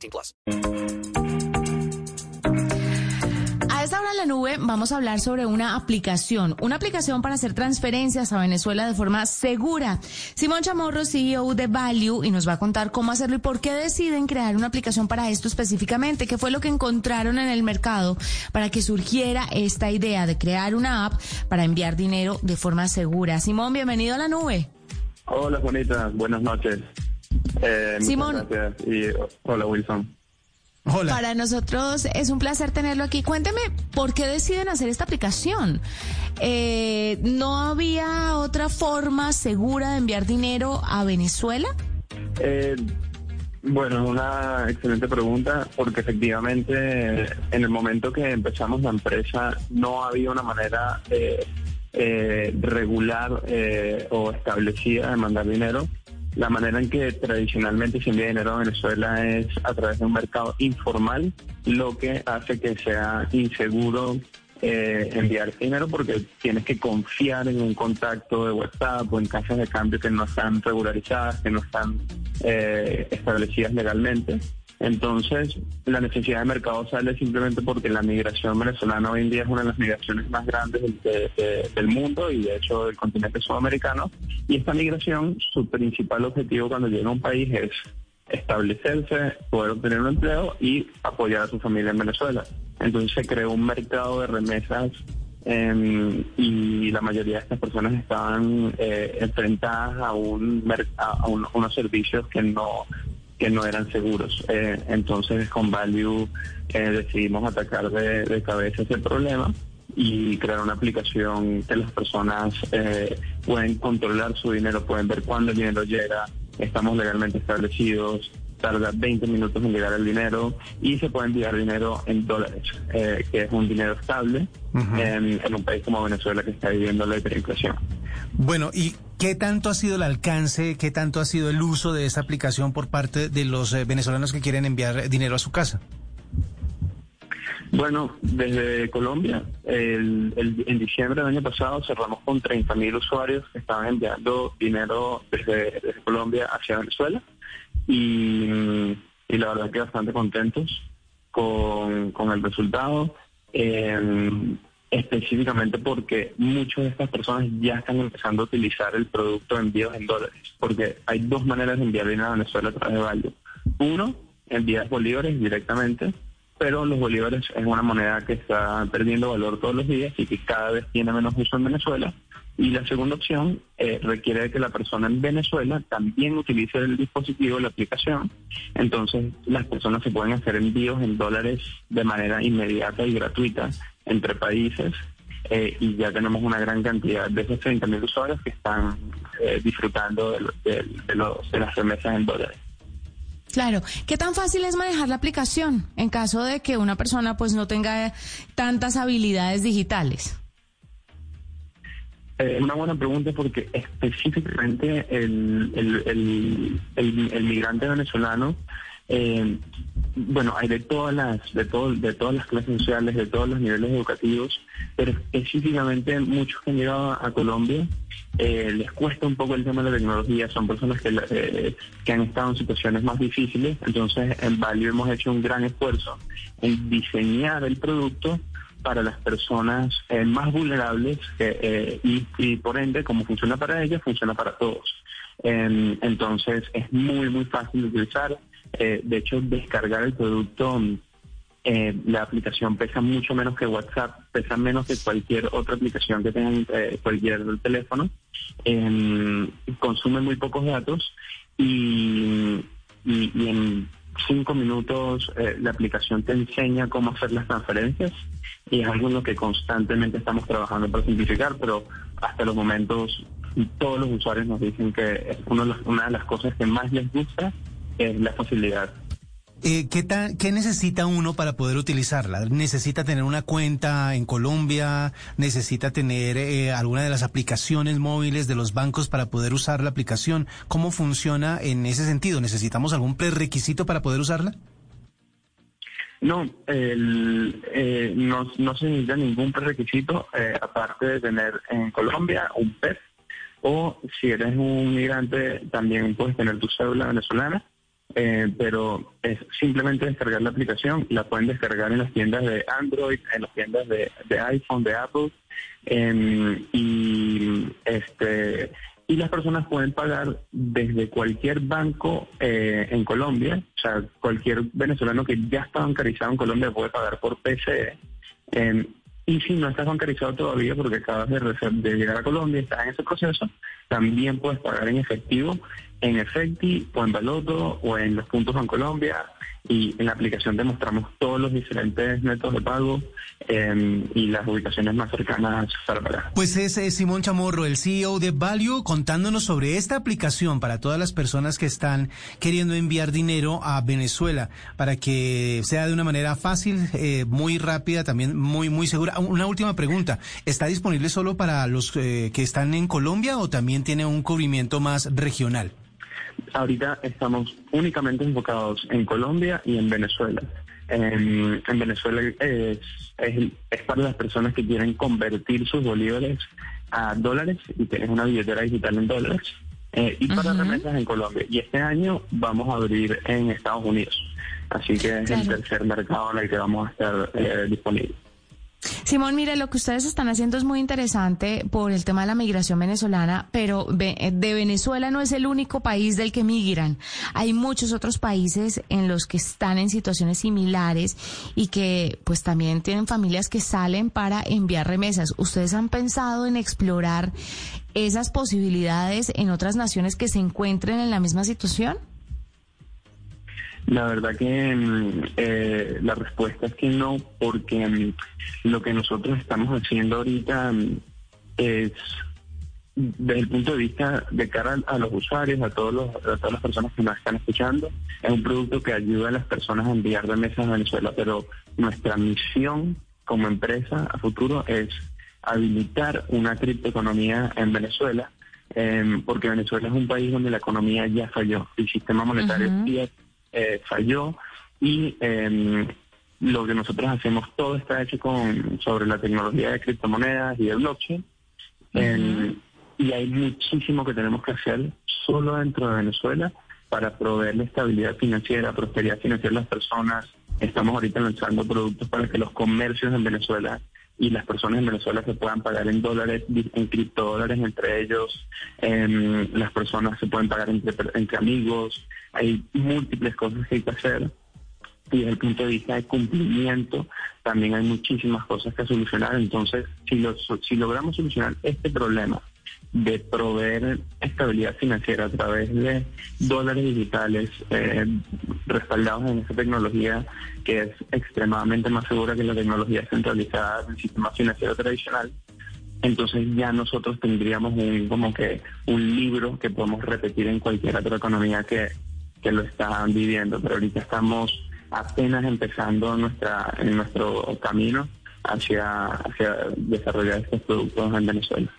18 plus. A esta hora en la nube vamos a hablar sobre una aplicación, una aplicación para hacer transferencias a Venezuela de forma segura. Simón Chamorro, CEO de Value, y nos va a contar cómo hacerlo y por qué deciden crear una aplicación para esto específicamente, qué fue lo que encontraron en el mercado para que surgiera esta idea de crear una app para enviar dinero de forma segura. Simón, bienvenido a la nube. Hola, Juanita. Buenas noches. Eh, Simón. gracias. Y hola, Wilson. Hola. Para nosotros es un placer tenerlo aquí. Cuénteme, ¿por qué deciden hacer esta aplicación? Eh, ¿No había otra forma segura de enviar dinero a Venezuela? Eh, bueno, una excelente pregunta, porque efectivamente en el momento que empezamos la empresa no había una manera eh, eh, regular eh, o establecida de mandar dinero. La manera en que tradicionalmente se envía dinero a Venezuela es a través de un mercado informal, lo que hace que sea inseguro eh, enviar dinero porque tienes que confiar en un contacto de WhatsApp o en casas de cambio que no están regularizadas, que no están eh, establecidas legalmente. Entonces, la necesidad de mercado sale simplemente porque la migración venezolana hoy en día es una de las migraciones más grandes del, de- de- del mundo y de hecho del continente sudamericano. Y esta migración, su principal objetivo cuando llega a un país es establecerse, poder obtener un empleo y apoyar a su familia en Venezuela. Entonces se creó un mercado de remesas em, y la mayoría de estas personas estaban eh, enfrentadas a un a, a un- unos servicios que no que no eran seguros. Eh, entonces con Value eh, decidimos atacar de, de cabeza ese problema y crear una aplicación que las personas eh, pueden controlar su dinero, pueden ver cuándo el dinero llega, estamos legalmente establecidos, tarda 20 minutos en llegar el dinero y se puede enviar dinero en dólares, eh, que es un dinero estable en, en un país como Venezuela que está viviendo la hiperinflación. Bueno, ¿y qué tanto ha sido el alcance, qué tanto ha sido el uso de esta aplicación por parte de los eh, venezolanos que quieren enviar dinero a su casa? Bueno, desde Colombia, el, en diciembre del año pasado cerramos con 30.000 usuarios que estaban enviando dinero desde, desde Colombia hacia Venezuela y, y la verdad que bastante contentos con, con el resultado, eh, específicamente porque muchas de estas personas ya están empezando a utilizar el producto de envíos en dólares, porque hay dos maneras de enviar dinero a Venezuela a través de Value. Uno, envías bolívares directamente, pero los bolívares es una moneda que está perdiendo valor todos los días y que cada vez tiene menos uso en Venezuela. Y la segunda opción eh, requiere de que la persona en Venezuela también utilice el dispositivo, la aplicación. Entonces las personas se pueden hacer envíos en dólares de manera inmediata y gratuita entre países. eh, y ya tenemos una gran cantidad de esos 30.000 usuarios que están eh, disfrutando de, de- de los- de las remesas en dólares. Claro. ¿Qué tan fácil es manejar la aplicación en caso de que una persona pues no tenga tantas habilidades digitales? Eh, Es una buena pregunta porque específicamente el, el, el- el migrante venezolano, eh, bueno, hay de todas las, de todo, de todas las clases sociales, de todos los niveles educativos, pero específicamente muchos que han llegado a Colombia eh, les cuesta un poco el tema de la tecnología, son personas que, eh, que han estado en situaciones más difíciles, entonces en Value hemos hecho un gran esfuerzo en diseñar el producto para las personas eh, más vulnerables y por ende, como funciona para ellas, funciona para todos. Em, entonces es muy, muy fácil de utilizar. Eh, de hecho, descargar el producto, eh, la aplicación pesa mucho menos que WhatsApp, pesa menos que cualquier otra aplicación que tenga eh, cualquier teléfono. Em, consume muy pocos datos y, y- en cinco minutos eh, la aplicación te enseña cómo hacer las transferencias y es algo en lo que constantemente estamos trabajando para simplificar, pero hasta los momentos todos los usuarios nos dicen que es uno de una de las cosas que más les gusta es la facilidad. Eh, ¿qué, ta- ¿Qué necesita uno para poder utilizarla? ¿Necesita tener una cuenta en Colombia? ¿Necesita tener eh, alguna de las aplicaciones móviles de los bancos para poder usar la aplicación? ¿Cómo funciona en ese sentido? ¿Necesitamos algún prerequisito para poder usarla? No, el, eh, no, no se necesita ningún prerequisito eh, aparte de tener en Colombia un PEP o si eres un migrante también puedes tener tu cédula venezolana, eh, pero es simplemente descargar la aplicación, la pueden descargar en las tiendas de Android, en las tiendas de, de iPhone, de Apple, em, y este y las personas pueden pagar desde cualquier banco eh, en Colombia, o sea, cualquier venezolano que ya está bancarizado en Colombia puede pagar por PCE. eh, y si no estás bancarizado todavía porque acabas de, de llegar a Colombia y estás en ese proceso, también puedes pagar en efectivo, en Efecti o en Baloto o en los puntos en Colombia. Y en la aplicación te mostramos todos los diferentes métodos de pago eh, y las ubicaciones más cercanas para pagar. Pues es eh, Simón Chamorro, el CEO de Value, contándonos sobre esta aplicación para todas las personas que están queriendo enviar dinero a Venezuela, para que sea de una manera fácil, eh, muy rápida, también muy, muy segura. Una última pregunta, ¿está disponible solo para los eh, que están en Colombia o también tiene un cubrimiento más regional? Ahorita estamos únicamente enfocados en Colombia y en Venezuela. En, en Venezuela es, es, es para las personas que quieren convertir sus bolívares a dólares y tienes una billetera digital en dólares. eh, y para remesas en Colombia. Y este año vamos a abrir en Estados Unidos. Así que es el tercer mercado en el que vamos a estar eh, disponibles. Simón, mire, lo que ustedes están haciendo es muy interesante por el tema de la migración venezolana, pero eh, de Venezuela no es el único país del que migran. Hay muchos otros países en los que están en situaciones similares y que pues también tienen familias que salen para enviar remesas. ¿Ustedes han pensado en explorar esas posibilidades en otras naciones que se encuentren en la misma situación? La verdad que mm, eh, la respuesta es que no, porque mm, lo que nosotros estamos haciendo ahorita mm, es, desde el punto de vista de cara a, los usuarios, a, todos los, a todas las personas que nos están escuchando, es un producto que ayuda a las personas a enviar remesas a Venezuela, pero nuestra misión como empresa a futuro es habilitar una criptoeconomía en Venezuela, em, porque Venezuela es un país donde la economía ya falló, el sistema monetario Ujú. fiat, eh, falló y em, lo que nosotros hacemos todo está hecho con sobre la tecnología de criptomonedas y de blockchain Em, y hay muchísimo que tenemos que hacer solo dentro de Venezuela para proveerle estabilidad financiera, prosperidad financiera a las personas. Estamos ahorita lanzando productos para que los comercios en Venezuela y las personas en Venezuela se puedan pagar en dólares, en criptodólares entre ellos. Em, las personas se pueden pagar entre, entre amigos. Hay múltiples cosas que hay que hacer y desde el punto de vista de cumplimiento también hay muchísimas cosas que solucionar. Entonces, si, lo- si logramos solucionar este problema de proveer estabilidad financiera a través de dólares digitales eh, respaldados en esa tecnología que es extremadamente más segura que la tecnología centralizada del sistema financiero tradicional, entonces ya nosotros tendríamos un, como que un libro que podemos repetir en cualquier otra economía que, que lo está viviendo, pero ahorita estamos apenas empezando nuestra en nuestro camino hacia, hacia desarrollar estos productos en Venezuela.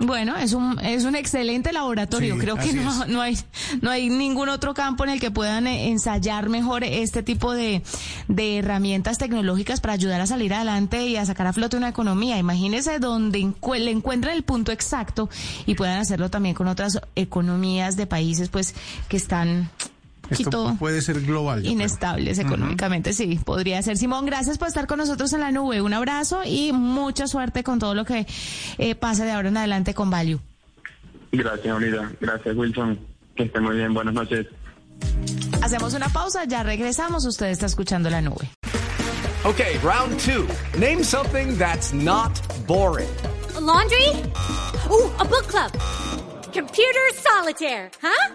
Bueno, es un, es un excelente laboratorio. Sí, Creo que no, no hay, no hay ningún otro campo en el que puedan eh, ensayar mejor este tipo de, de herramientas tecnológicas para ayudar a salir adelante y a sacar a flote una economía. Imagínense donde le encuentran el punto exacto y puedan hacerlo también con otras economías de países pues que están Esto puede ser global. inestables económicamente, sí, podría ser. Simón, gracias por estar con nosotros en la nube. Un abrazo y mucha suerte con todo lo que eh, pase de ahora en adelante con Value. Gracias, Unida. Gracias, Wilson. Que esté muy bien. Buenas noches. Hacemos una pausa, ya regresamos. Usted está escuchando la nube. Okay, round two. Name something that's not boring. A laundry? Ooh, a book club. Computer solitaire, huh?